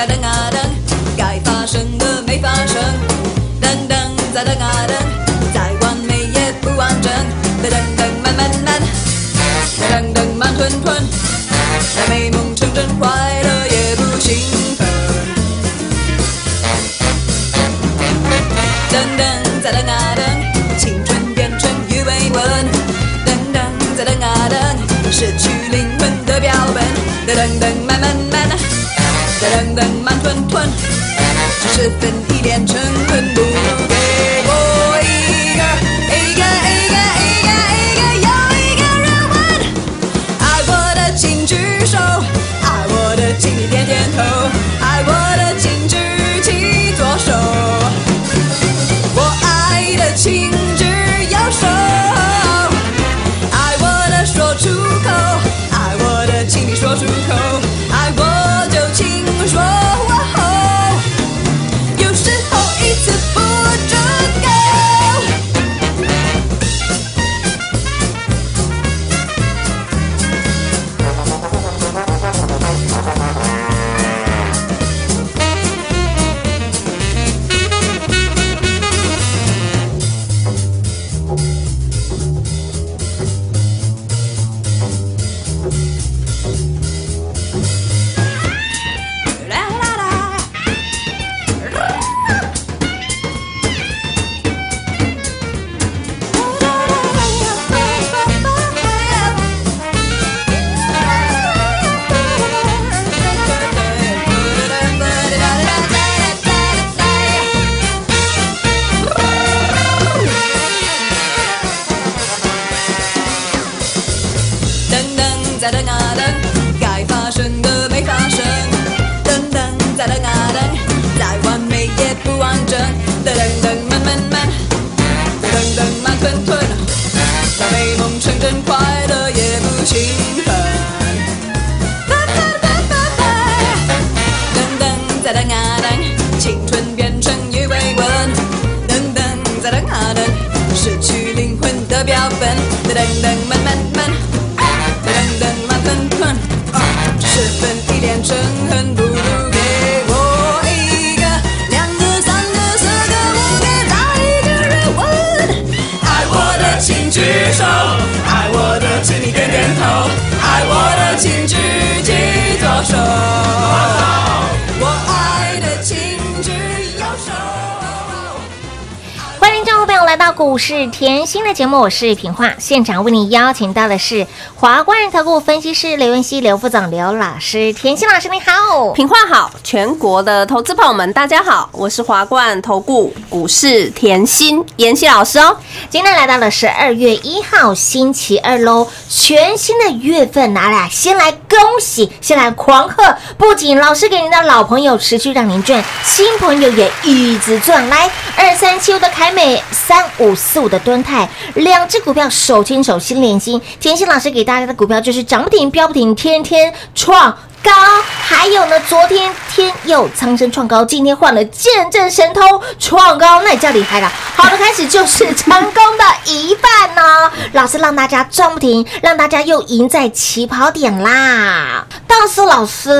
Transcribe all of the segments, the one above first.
再等啊等，该发生的没发生。等等，再等啊等，再完美也不完整。等等，慢慢慢，等等，慢吞吞，再美梦成真，快乐也不兴奋。等等，再等啊等，青春变成鱼尾纹。等等，再等啊等，失去灵魂的标本。等等，慢慢慢。等等，慢股市甜心的节目，我是品化，现场为你邀请到的是华冠投顾分析师刘文熙、刘副总、刘老师，甜心老师你好。品话好，全国的投资朋友们大家好，我是华冠投顾股市甜心妍希老师哦。今天来到了十二月一号星期二喽，全新的月份拿来，先来恭喜，先来狂贺！不仅老师给您的老朋友持续让您赚，新朋友也一直赚。来，二三七五的凯美，三五四五的敦泰，两只股票手牵手心连心。甜心老师给大家的股票就是涨不停、飙不停，天天创。高，还有呢，昨天天佑苍生创高，今天换了见证神通创高，那也叫厉害了。好的开始就是成功的一半呢，老师让大家赚不停，让大家又赢在起跑点啦。但是老师，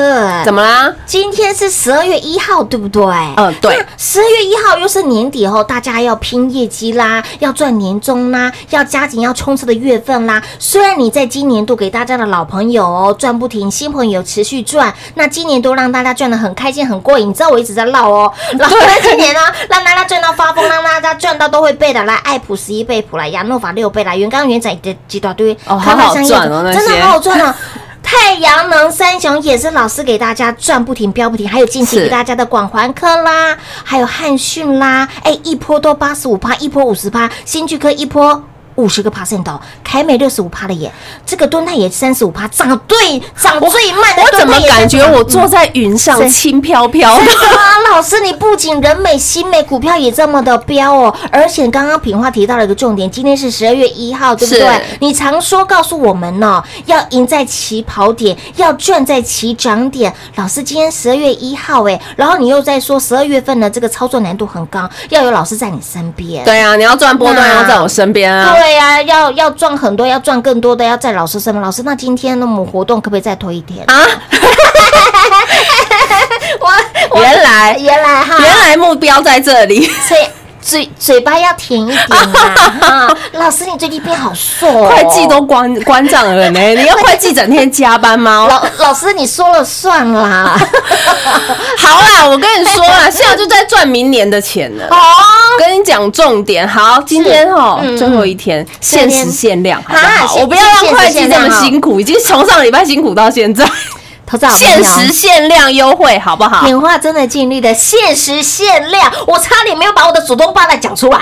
怎么啦？今天是十二月一号，对不对？嗯对。十二月一号又是年底后，大家要拼业绩啦，要赚年终啦，要加紧要冲刺的月份啦。虽然你在今年度给大家的老朋友哦赚不停，新朋友持续赚，那今年都让大家赚的很开心很过瘾。你知道我一直在唠哦，老师在今年呢让大家赚到发疯，让大家赚到都会背的。来，爱普十一倍普来，亚诺法六倍来，元刚元仔的几大堆，哦好好赚哦真的好好赚哦。太阳能三雄也是老师给大家赚不停、飙不停，还有近期是给大家的广环科啦，还有汉讯啦，哎，一波都八十五趴，一波五十趴，新巨科一波。五十个 percent 哦，凯美六十五趴的耶，这个敦泰也三十五趴，涨最涨最慢的我怎么感觉我坐在云上是轻飘飘的？老师，你不仅人美心美，股票也这么的飙哦，而且刚刚品花提到了一个重点，今天是十二月一号，对不对？你常说告诉我们呢、要赢在起跑点，要赚在起涨点。老师，今天十二月一号，哎，然后你又在说十二月份呢，这个操作难度很高，要有老师在你身边。对啊，你要赚波段那要在我身边啊。对呀、要要赚很多，要赚更多的，要在老师身边。老师，那今天那，我们活动可不可以再推一天？啊，我我原来原来哈，原来目标在这里。嘴嘴嘴巴要甜一点啦！啊，老师，你最近变好瘦哦，会计都关关账了呢，你要会计整天加班吗？老老师你说了算啦。好啦，我跟你说啦，现在就在赚明年的钱了。哦，跟你讲重点，好，今天哦嗯最后一天，限时限量，好不好？我不要让会计这么辛苦，已经从上礼拜辛苦到现在，投资限友时限量优惠，好不好？演化真的尽力的限时限量，我差点没有把我的祖宗八代讲出来。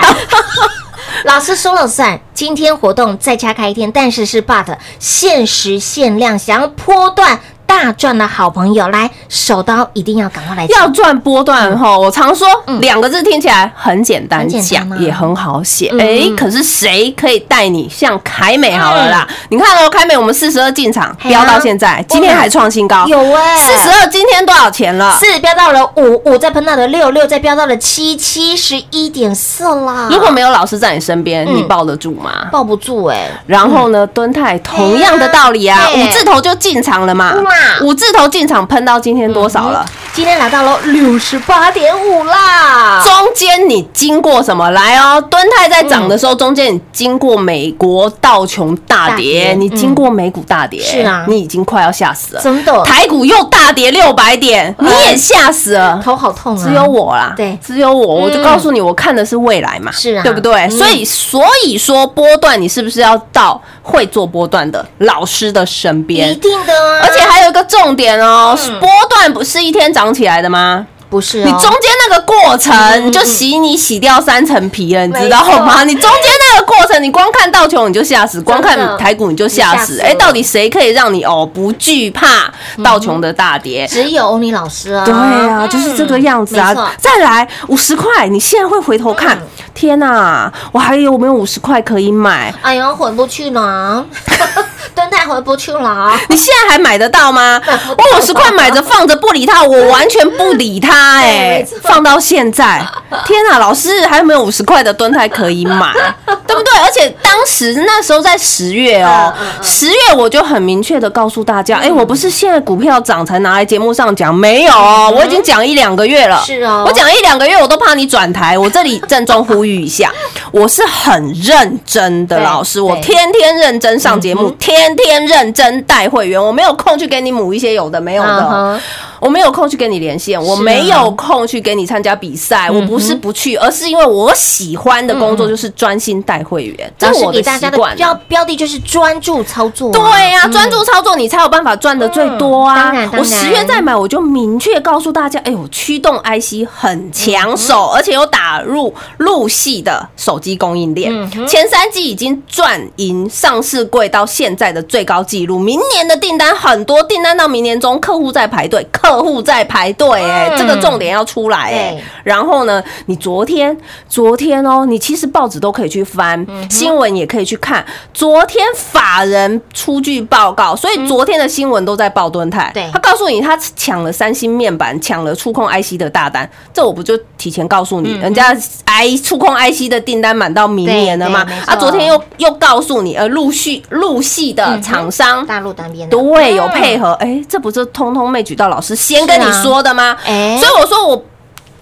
老师说了算，今天活动再加开一天，但是是 but 限时限量，想要波段大赚的好朋友，来手刀一定要赶快来要赚波段哈，我常说两个字听起来很简单讲，也很好写。嗯。哎，可是谁可以带你像凯美好了啦？你看哦，凯美我们四十二进场，飙到现在，今天还创新高。有哎、四十二，今天多少钱了？四飙到了五，五再喷到了六，六再飙到了七，七十一点四啦。如果没有老师在你身边，嗯。你抱得住吗？抱不住哎、然后呢，敦泰同样的道理啊，五字头就进场了嘛。哇，五字头进场喷到今天多少了？今天来到了六十八点五啦。中间你经过什么？来哦，敦泰在涨的时候，中间你经过美国道琼大大跌跌，你经过美股大跌，是啊你已经快要吓死了。真的台股又大跌六百点，你也吓死了。头好痛啊！只有我啦，对只有我，我就告诉你，我看的是未来嘛，是啊对不对？嗯所以，所以说波段，你是不是要到会做波段的老师的身边一？定的啊，而且还有一个重点哦，波段不是一天涨起来的吗？不是、哦、你中间那个过程就洗你洗掉三层皮了，你知道没吗？你中间那个过程，你光看道琼你就吓死，光看台股你就吓死。哎，到底谁可以让你哦不惧怕道琼的大跌？只有欧尼老师啊。对啊，就是这个样子啊。再来五十块，你现在会回头看嗯，天哪，我还有没有五十块可以买？哎呀，回不去了，蹲太回不去了。你现在还买得到吗？我 五十块买着放着不理他，我完全不理他，哎 放到现在，天啊，老师还有没有五十块的蹲台可以买？对不对？而且当时那时候在十月哦十月我就很明确的告诉大家，哎，我不是现在股票涨才拿来节目上讲，没有哦，我已经讲一两个月了，是哦我讲一两个月我都怕你转台，我这里郑重呼吁一下，我是很认真的老师，我天天认真上节目，天天天认真带会员，我没有空去给你母一些有的没有的。我没有空去跟你连线，我没有空去给你参加比赛，我不是不去，而是因为我喜欢的工作就是专心带会员，这是我给大家的习惯啊。标标的就是专注操作啊。对呀、嗯。专注操作你才有办法赚的最多啊！我十月再买，我就明确告诉大家，哎呦，驱动 IC 很抢嗯手，而且有打入入系的手机供应链，嗯前三季已经赚赢上市柜到现在的最高纪录。明年的订单很多，订单到明年中，客户在排队，客户在排队，哎，嗯这个重点要出来，哎对。然后呢，你昨天昨天哦，你其实报纸都可以去翻，嗯新闻也可以去看。昨天法人出具报告，所以昨天的新闻都在报敦泰。嗯对他告诉你他抢了三星面板，抢了触控 IC 的大单，这我不就提前告诉你，嗯人家 i 触控 IC 的订单满到明年了吗啊，昨天又又告诉你，呃，陆续陆系的厂商。大陆那边的对，有嗯配合，哎，这不是通通妹举到老师先跟你说的吗？哎所以我说我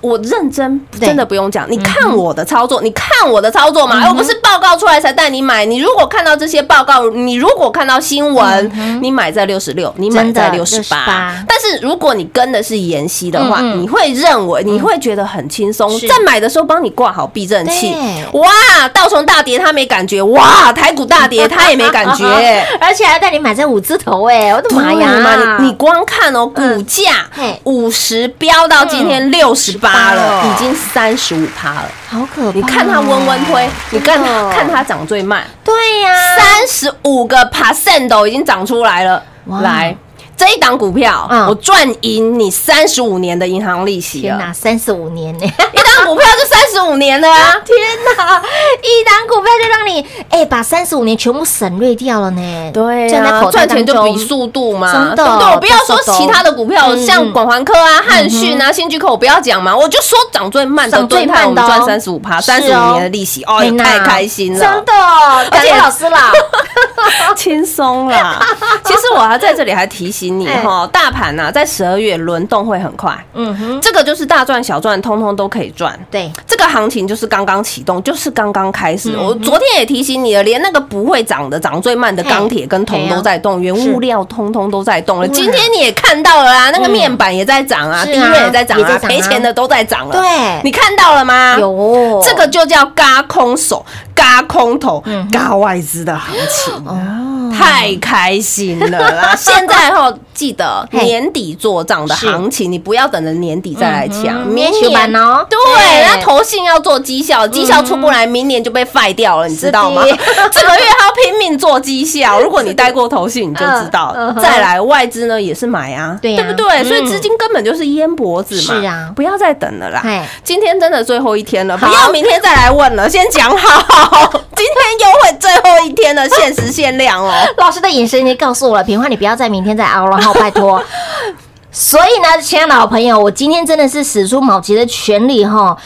我认真，真的不用讲。嗯你看我的操作，你看我的操作嘛，哎，我不是报告出来才带你买。你如果看到这些报告，你如果看到新闻，你买在六十六，你买在六十八68。但是如果你跟的是妍希的话，你会认为你会觉得很轻松，在买的时候帮你挂好避震器。哇，道琼大跌他没感觉，哇，台股大跌他也没感觉。而且还带你买在五字头哎，我的妈呀！你你光看哦，股价嘿五十飙到今天六十八，趴了，哦已经三十五趴了。好可怕哦！你看它温温推，你看看它涨最慢，对呀，三十五个 percent 都已经涨出来了。来，这一档股票，嗯我赚赢你三十五年的银行利息了。天哪，三十五年呢！一档股票就三十五年了啊！天哪，一档股票就让你哎把三十五年全部省略掉了呢。对啊，赚钱就比速度嘛，真的对不对？我不要说其他的股票，嗯像广环科啊、汉讯啊、新居科，我不要讲嘛，我就说涨最慢的涨最慢的哦赚三十五趴，三十五年的利息，哦，太开心了，真的，感且谢老师啦。轻松啦。其实我还在这里还提醒你哎。哈，大盘呐在十二月轮动会很快，嗯哼，这个就是大赚小赚，通通都可以赚。对，这个行情就是刚刚启动，就是刚刚开始。嗯我昨天也提醒你了，连那个不会涨的、涨最慢的钢铁跟铜都在动，原物料通通都在动了。今天你也看到了啊，那个面板也在涨啊，是啊。低位也在涨啊，赔钱的都在涨了。对。你看到了吗？有。这个就叫嘎空手、嘎空头、嗯嘎外资的行情啊。哦太开心了啦！现在哈，记得年底做账的行情，你不要等着年底再来抢，嗯明年哦。对，那投信要做绩效，绩效出不来，明年就被废掉了，你知道吗？是 这个月他要拼命做绩效，如果你带过投信，你就知道。再来外资呢也是买啊，对呀不对？嗯所以资金根本就是淹脖子嘛。是啊。不要再等了啦。今天真的最后一天了，不要明天再来问了，先讲好。今天优惠最后一天了限时限量哦。老师的眼神已经告诉我了，平花你不要再明天再熬了哈，拜托。所以呢，亲爱的好朋友，我今天真的是使出卯吉的全力哈。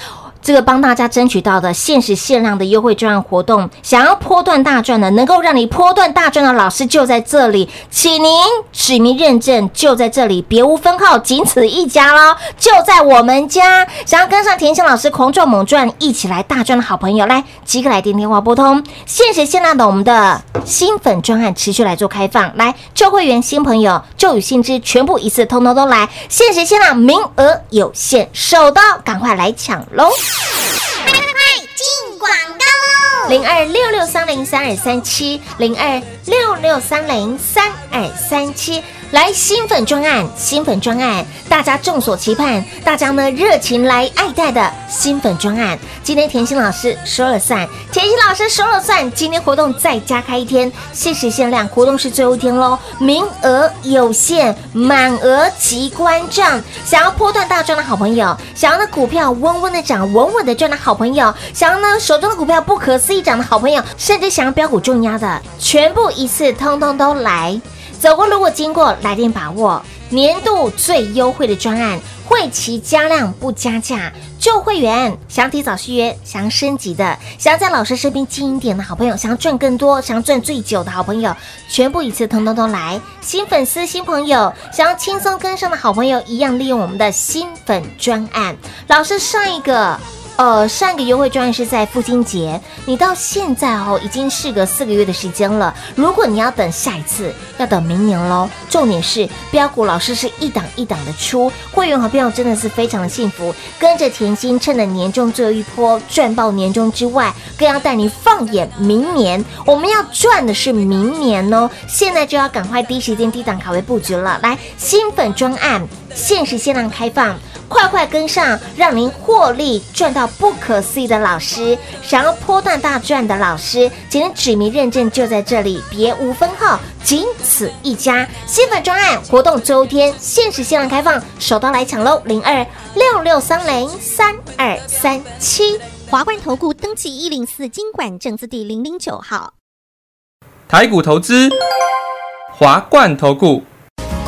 这个帮大家争取到的限时限量的优惠专案活动，想要波段大赚的，能够让你波段大赚的老师就在这里，请您指名认证就在这里，别无分号，仅此一家喽，就在我们家。想要跟上田心老师狂赚猛赚，一起来大赚的好朋友，来即刻来电电话拨通，限时限量的我们的新粉专案持续来做开放，来旧会员新朋友旧与新知全部一次通通都来，限时限量，名额有限，手到赶快来抢喽快快快进广告哦零二六六三零三二三七，零二六六三零三二三七。来新粉专案，新粉专案，大家众所期盼，大家呢热情来爱戴的新粉专案。今天甜心老师说了算，甜心老师说了算。今天活动再加开一天，限时限量，活动是最后一天喽，名额有限，满额即关账。想要波段大赚的好朋友，想要呢股票稳稳的涨，稳稳的赚的好朋友，想要呢手中的股票不可思议涨的好朋友，甚至想要标股重压的，全部一次通通都来。走过路过经过，来电把握年度最优惠的专案，会期加量不加价。旧会员想提早续约、想要升级的，想要在老师身边近一点的好朋友，想要赚更多、想要赚最久的好朋友，全部一次通通都来。新粉丝、新朋友，想要轻松跟上的好朋友，一样利用我们的新粉专案。老师上一个。呃，上一个优惠专案是在父亲节，你到现在哦，已经事隔四个月的时间了。如果你要等下一次，要等明年喽。重点是标股老师是一档一档的出，会员和朋友真的是非常的幸福，跟着甜心趁着年终最后一波赚爆年终之外，更要带你放眼明年。我们要赚的是明年哦，现在就要赶快第一时间低档卡位布局了。来，新粉专案限时限量开放。快快跟上，让您获利赚到不可思议的老师，想要波段大赚的老师，今天指名认证就在这里，别无分号，仅此一家。新粉专案活动最后一天，限时限量开放，手刀来抢喽！零二六六三零三二三七。华冠投顾登记一零四经管证字第零零九号。台股投资，华冠投顾。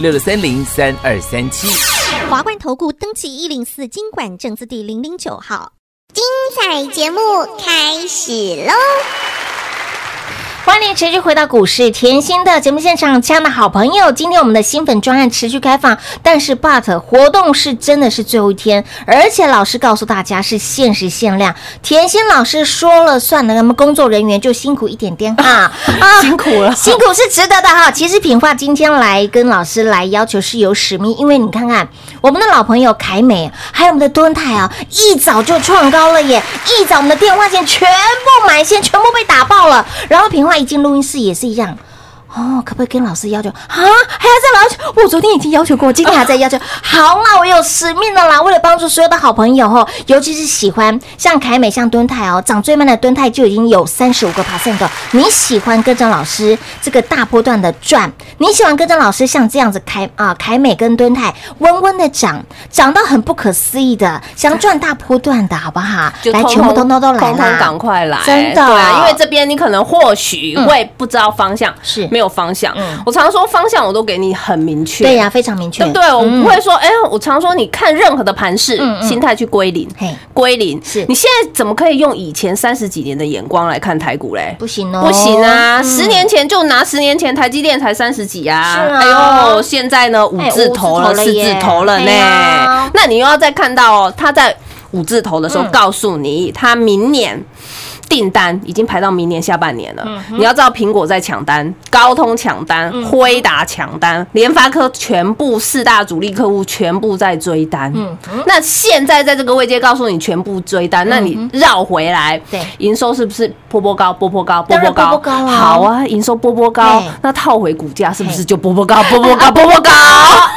六六三零三二三七。华冠投顾登记一零四经管证字第零零九号。精彩节目开始喽！欢迎持续回到股市甜心的节目现场，亲爱的好朋友，今天我们的新粉专案持续开放，但是 but 活动是真的是最后一天，而且老师告诉大家是限时限量，甜心老师说了算的，那么工作人员就辛苦一点点哈，啊辛苦了。辛苦是值得的哈。其实品化今天来跟老师来要求是有使命，因为你看看我们的老朋友凯美，还有我们的敦泰啊，一早就创高了耶，一早我们的电话线全部买线全部被打爆了，然后品化一进录音室也是一样。哦，可不可以跟老师要求啊？还要再要求？我昨天已经要求过，今天还在要求。好啦，我有使命的啦，为了帮助所有的好朋友哦，尤其是喜欢像凯美、像敦泰哦，涨最慢的敦泰就已经有三十五个 percent 的。你喜欢跟着老师这个大波段的赚？你喜欢跟着老师像这样子凯啊凯美跟敦泰温温的涨，涨到很不可思议的，想赚大波段的好不好？来，全部通通都来通通啦！赶快来，真的对啊，因为这边你可能或许会不知道方向，是没有方向嗯。我常说方向我都给你很明确，对呀、非常明确。对不对？我嗯不会说，哎，我常说你看任何的盘势嗯，嗯心态去归零嘿，归零。是你现在怎么可以用以前三十几年的眼光来看台股嘞？不行哦，不行啊！嗯十年前就拿十年前台积电才三十几啊，啊哎呦，现在呢五字头了，四字头了呢。那你又要再看到哦，他在五字头的时候嗯告诉你，他明年。订单已经排到明年下半年了。嗯你要知道，苹果在抢单，高通抢单，辉达抢单，联发科全部四大主力客户全部在追单。嗯。那现在在这个位阶告诉你全部追单，那你绕回来，对。营收是不是波波高、波波高、波波高？波波高啊。好啊，营收波波高，那套回股价是不是就波波高、波波高、波波高？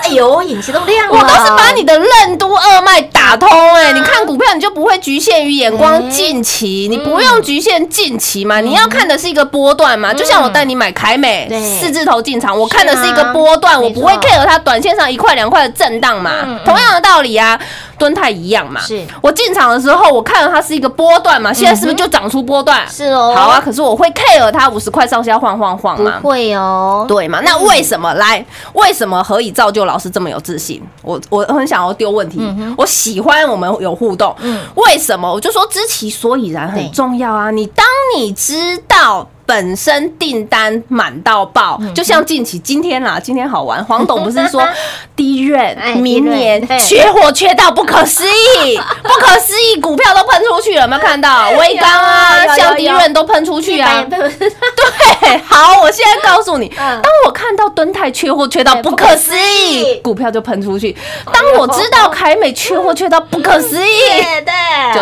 哎呦，眼睛都亮了。我都是把你的任督二脉打通哎、你看股票你就不会局限于眼光近期，你不用局限近期嘛，你要看的是一个波段嘛。就像我带你买凯美对。四字头进场，我看的是一个波段，我不会 care 它短线上一块两块的震荡嘛。同样的道理啊，敦泰一样嘛。是我进场的时候，我看到它是一个波段嘛，现在是不是就长出波段？是哦好啊，可是我会 care 它五十块上下晃晃晃不嘛。会哦。对嘛？那为什么来？为什么何以造就老师这么有自信？我我很想要丢问题，我喜欢我们有互动。嗯为什么？我就说知其所以然很重要啊！你当你知道。本身订单满到爆，嗯就像近期今天啦，今天好玩。黄董不是说 低润哎明年缺货缺到不可思议，不可思议，股票都喷出去了，有没有看到？微刚啊，像低有润都喷出去啊。对，对，好，我现在告诉你，嗯当我看到敦泰缺货缺到不可思议，股票就喷出去；当我知道凯美缺货缺到不可思议，对对，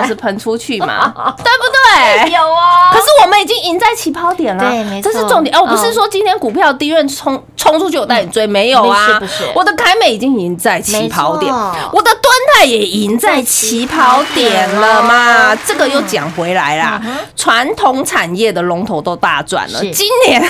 就是喷出去嘛，对不对？有哦。可是我们已经赢在起跑点了，对没错这是重点。哎，我不是嗯。说今天股票低润冲冲出去，我带你追，没有啊，不是不是。我的凯美已经赢在起跑点，我的敦泰也赢在起跑点了嘛。这个又讲回来啦，传统产业的龙头都大赚了，今年。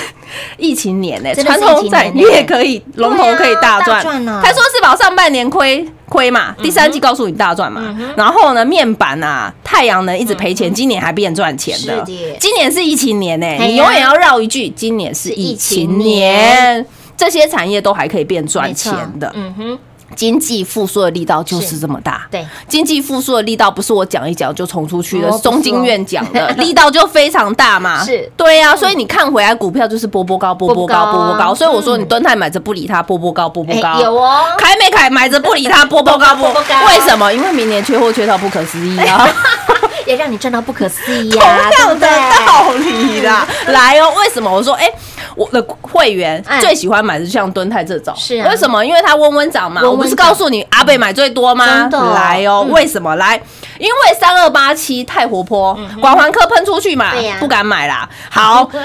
疫情年呢、真的是传统产业可以龙头可以大赚他说是宝上半年亏亏嘛，第三季告诉你大赚嘛，然后呢面板啊太阳能一直赔钱，今年还变赚钱的，今年是疫情年呢、你永远要绕一句，今年是疫情年。这些产业都还可以变赚钱的，嗯哼，经济复苏的力道就是这么大。对，经济复苏的力道不是我讲一讲就冲出去的，哦中经院讲的，力道就非常大嘛。是对呀、所以你看回来股票就是波波高，波波高，波波高。所以我说嗯你蹲泰买着不理它，波波高，波波高。哎有哦，凯美凯买着不理它，波波高，波波 波高为什么？因为明年缺货缺到不可思议啊！也让你赚到不可思议同呀，样的对不对道理啦。来哦，为什么？我说，哎、我的会员哎最喜欢买的就像敦泰这种，是啊为什么？因为它温温涨嘛。我不是告诉你阿贝买最多吗？真的来哦，嗯为什么？来，因为三二八七太活泼，广环科喷出去嘛不敢买啦。好。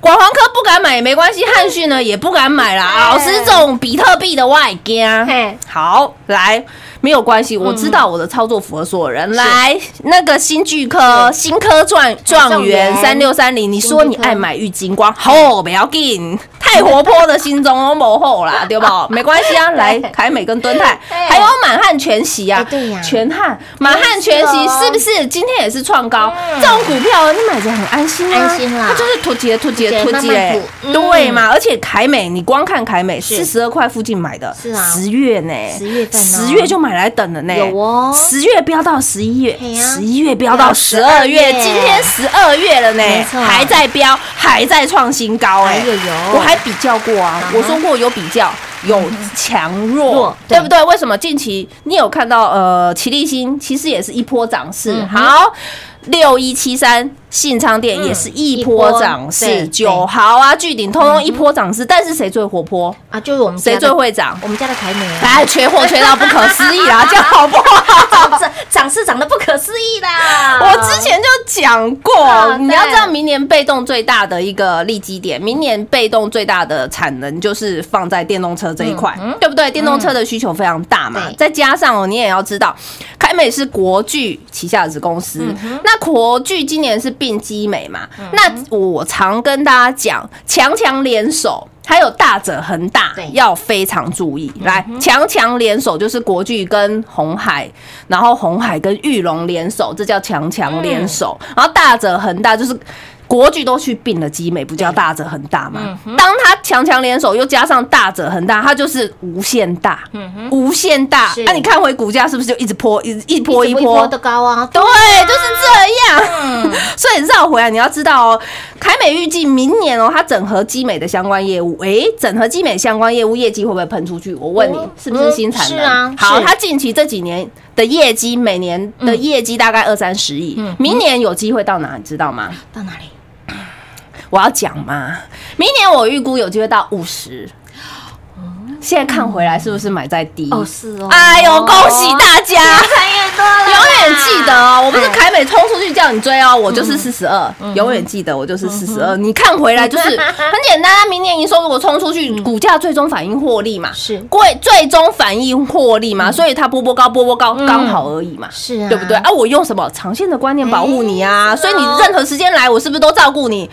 广环科不敢买也没关系，汉讯呢也不敢买啦。哎老师这种比特币的外加嘿。好，来没有关系，我知道我的操作符合所有人。来，那个新巨科、新科状状元三六三零，你说你爱买玉金光，吼，不要紧，太太活泼的心中都没后啦，对不？没关系啊，来凯美跟敦泰，还有满汉全席啊哎，对呀。全汉满汉全席是不是？今天也是创高？这种股票你买着很安心啊，安心啦。它就是突击突击突击突击慢慢吐嗯。对嘛？而且凯美，你光看凯美是。四十二块附近买的，是啊。十月呢，10月份哦十月就买来等了呢，有哦。十月飙到十一月十一月飙到十二月，今天十二月了呢还在飙，还在创新高哎哎呦呦，我还比较过啊我说过有比较。有强弱弱，对。不对？为什么近期你有看到呃，齐立新其实也是一波涨势，好，六一七三信昌店也是一波涨势，对九豪啊、巨鼎通通一波涨势，但是谁最活泼？啊，就是我们谁最会涨？我们家的凯美啊，哎，缺货缺到不可思议啊，这样好不好？涨涨是涨得不可思议啦！我之前就讲过啊，你要知道明年被动最大的一个利基点，明年被动最大的产能就是放在电动车这一块，对不对？电动车的需求非常大嘛，再加上哦，你也要知道，凯美是国巨旗下的子公司，那国巨今年是并基美嘛，那我常跟大家讲，强强联手。还有大者恒大要非常注意，来强强联手就是国巨跟红海，然后红海跟玉龙联手，这叫强强联手。然后大者恒大就是国巨都去并了基美，不叫大者恒大吗？当它强强联手又加上大者恒大，它就是无限大，无限大。是那你看回股价是不是就一直波，一直一波一一波波的高啊，对，就是这样。所以绕回来，你要知道哦，凯美预计明年哦，它整合基美的相关业务，诶，整合基美相关业务业绩会不会喷出去？我问你嗯，是不是新产能？是啊好，它近期这几年的业绩，每年的业绩大概二三十亿，明年有机会到哪？你知道吗？到哪里？我要讲嘛，明年我预估有机会到五十。现在看回来，是不是买在低？哦，是哦，哎呦，恭喜大家！越越多了啦，永远记得哦，我不是哎凯美冲出去叫你追哦，我就是四十二，永远记得我就是四十二。你看回来就是 很简单啊，明年营收如果冲出去，股价最终反映获利嘛，是。贵最终反映获利嘛，所以它波波高波波高刚好而已嘛，是啊。对不对？啊，我用什么长线的观念保护你啊？所以你任何时间来，我是不是都照顾你？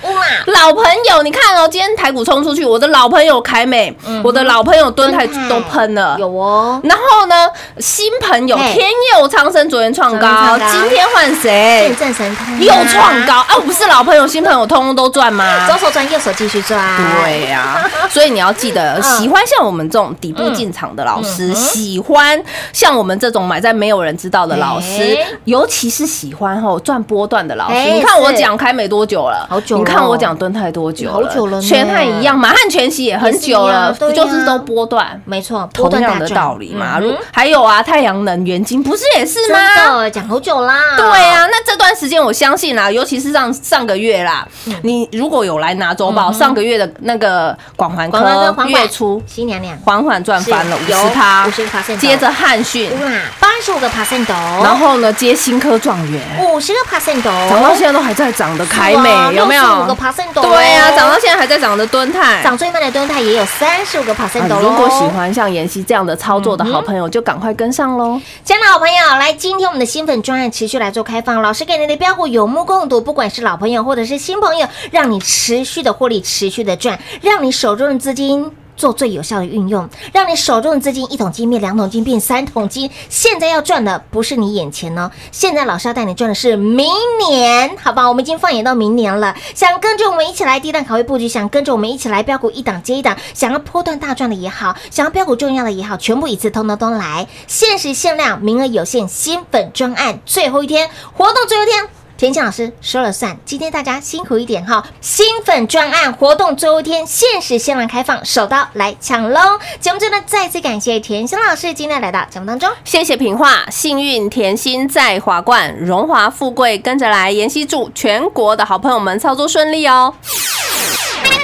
老朋友，你看哦，今天台股冲出去，我的老朋友凯美，我的老朋友敦泰都喷了，有哦，然后呢，新朋友天佑昌生昨天创高今天换谁？见？证神通啊又创高啊！不是老朋友、新朋友通通都赚吗？左手赚，右手继续赚，对呀、所以你要记得，喜欢像我们这种底部进场的老师，喜欢像我们这种买在没有人知道的老师哎，尤其是喜欢吼赚波段的老师。哎你看我讲开没多久了，好久你看我讲蹲太多久了，好久了全汉一样，满汉全息也很久了，不就是都波段？没错，同样的道理嘛。还有啊，太阳能、元晶不是也是吗？真的讲好久啦，对啊，那这段时间我相信啦，尤其是上上个月啦，嗯。你如果有来拿周报，上个月的那个广环科月初新娘娘。缓缓赚翻了五是有十趴，50%接着汉讯，哇，八十五个 percent 哦，然后呢接新科状元，五十个 percent 哦，涨到现在都还在涨的凯美，有没有？十五个 percent 哦。对呀，涨到现在还在涨的敦泰。涨最慢的敦泰也有三十五个 percent 哦。啊如果喜欢像妍希这样的操作的好朋友，就赶快跟上喽。亲爱的好朋友，来，今天我们的新粉专案持续来做开放，老师给你的标股有目共睹，不管是老朋友或者是新朋友，让你持续的获利，持续的赚，让你手中的资金。做最有效的运用，让你手中的资金一桶金变两桶金变三桶金。现在要赚的不是你眼前哦，现在老师要带你赚的是明年，好吧？我们已经放眼到明年了。想跟着我们一起来低档卡位布局，想跟着我们一起来标股一档接一档，想要波段大赚的也好，想要标股重要的也好，全部一次通通都来。限时限量，名额有限，新粉专案最后一天，活动最后一天。田心老师说了算，今天大家辛苦一点哈！新粉专案活动最后一天，限时限量开放，手刀来抢喽！节目真的，再次感谢田心老师今天来到节目当中。谢谢平话，幸运甜心在华冠，荣华富贵跟着来。妍希祝全国的好朋友们操作顺利哦。快快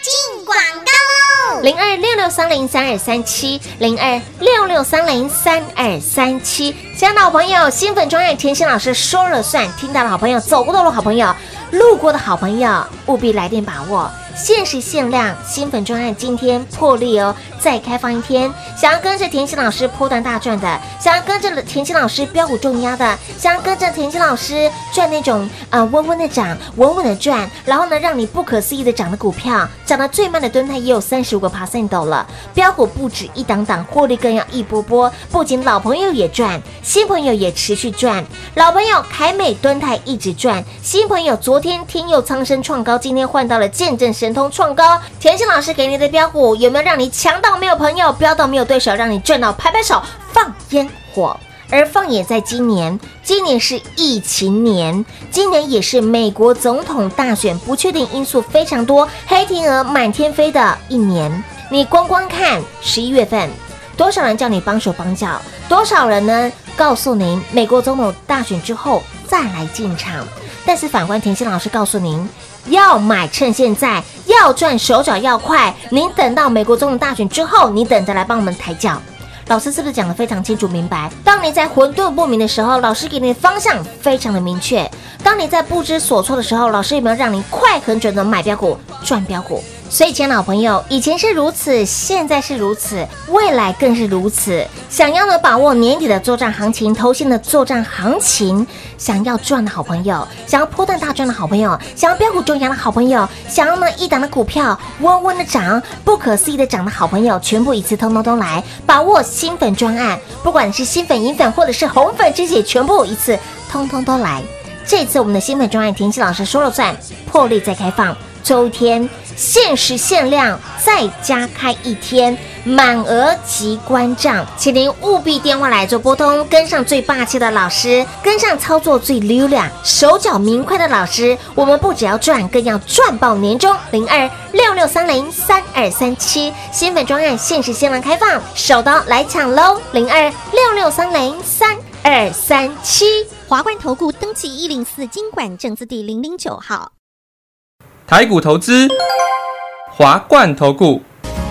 进广告喽！零二六六三零三二三七，零二六六三零三二三七。亲爱的好朋友，新粉专业甜心老师说了算，听到的好朋友，走过的路好朋友，路过的好朋友，务必来电把握。限时限量新粉专案，今天破例哦，再开放一天。想要跟着甜心老师波段大赚的，想要跟着甜心老师标股重压的，想要跟着甜心老师赚那种啊、呃温温的涨，稳稳的赚，然后呢让你不可思议的涨的股票，涨得最慢的蹲态也有三十五个 percent 了，标股不止一档档，获利更要一波波。不仅老朋友也赚，新朋友也持续赚。老朋友凯美蹲态一直赚，新朋友昨天天佑苍生创高，今天换到了见证神通创高。甜心老师给你的标股有没有让你强到没有朋友，飙到没有对手，让你赚到拍拍手放烟火？而放也在今年，今年是疫情年，今年也是美国总统大选不确定因素非常多、黑天鹅满天飞的一年。你光光看十一月份，多少人叫你帮手帮脚，多少人呢告诉您美国总统大选之后再来进场。但是反观田心老师告诉您，要买趁现在，要赚手脚要快。您等到美国总统大选之后，你等着来帮我们抬轿。老师是不是讲的非常清楚明白？当你在混沌不明的时候，老师给你的方向非常的明确；当你在不知所措的时候，老师有没有让你快很准的买标股、赚标股？所以，亲爱的老朋友，以前是如此，现在是如此，未来更是如此。想要呢把握年底的作战行情、投信的作战行情，想要赚的好朋友，想要破断大赚的好朋友，想要标股中阳的好朋友，想要呢一档的股票嗡嗡的涨、不可思议的涨的好朋友，全部一次通通都来把握新粉专案，不管是新粉、银粉或者是红粉，这些全部一次通通都来。这次我们的新粉专案，田心老师说了算，破例再开放。周天限时限量，再加开一天，满额即关账，请您务必电话来做拨通，跟上最霸气的老师，跟上操作最溜亮、手脚明快的老师。我们不只要赚，更要赚爆年终零二六六三零三二三七新粉专案限时限量开放，手刀来抢喽！零二六六三零三二三七。华冠投顾登记一零四经管证字第零零九号。台股投资，华冠投顾。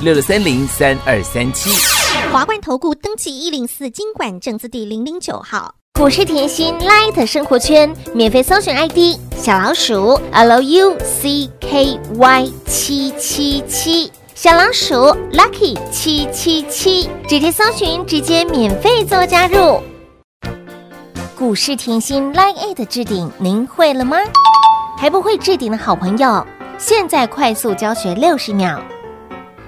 六六三零三二三七。华冠投顾登记一零四经管证字第零零九号。股市甜心 Light 生活圈免费搜寻 ID 小老鼠 Lucky 七七七，小老鼠 Lucky 七七七，直接搜寻，直接免费做加入。股市甜心 Line 的置顶，您会了吗？还不会置顶的好朋友，现在快速教学六十秒。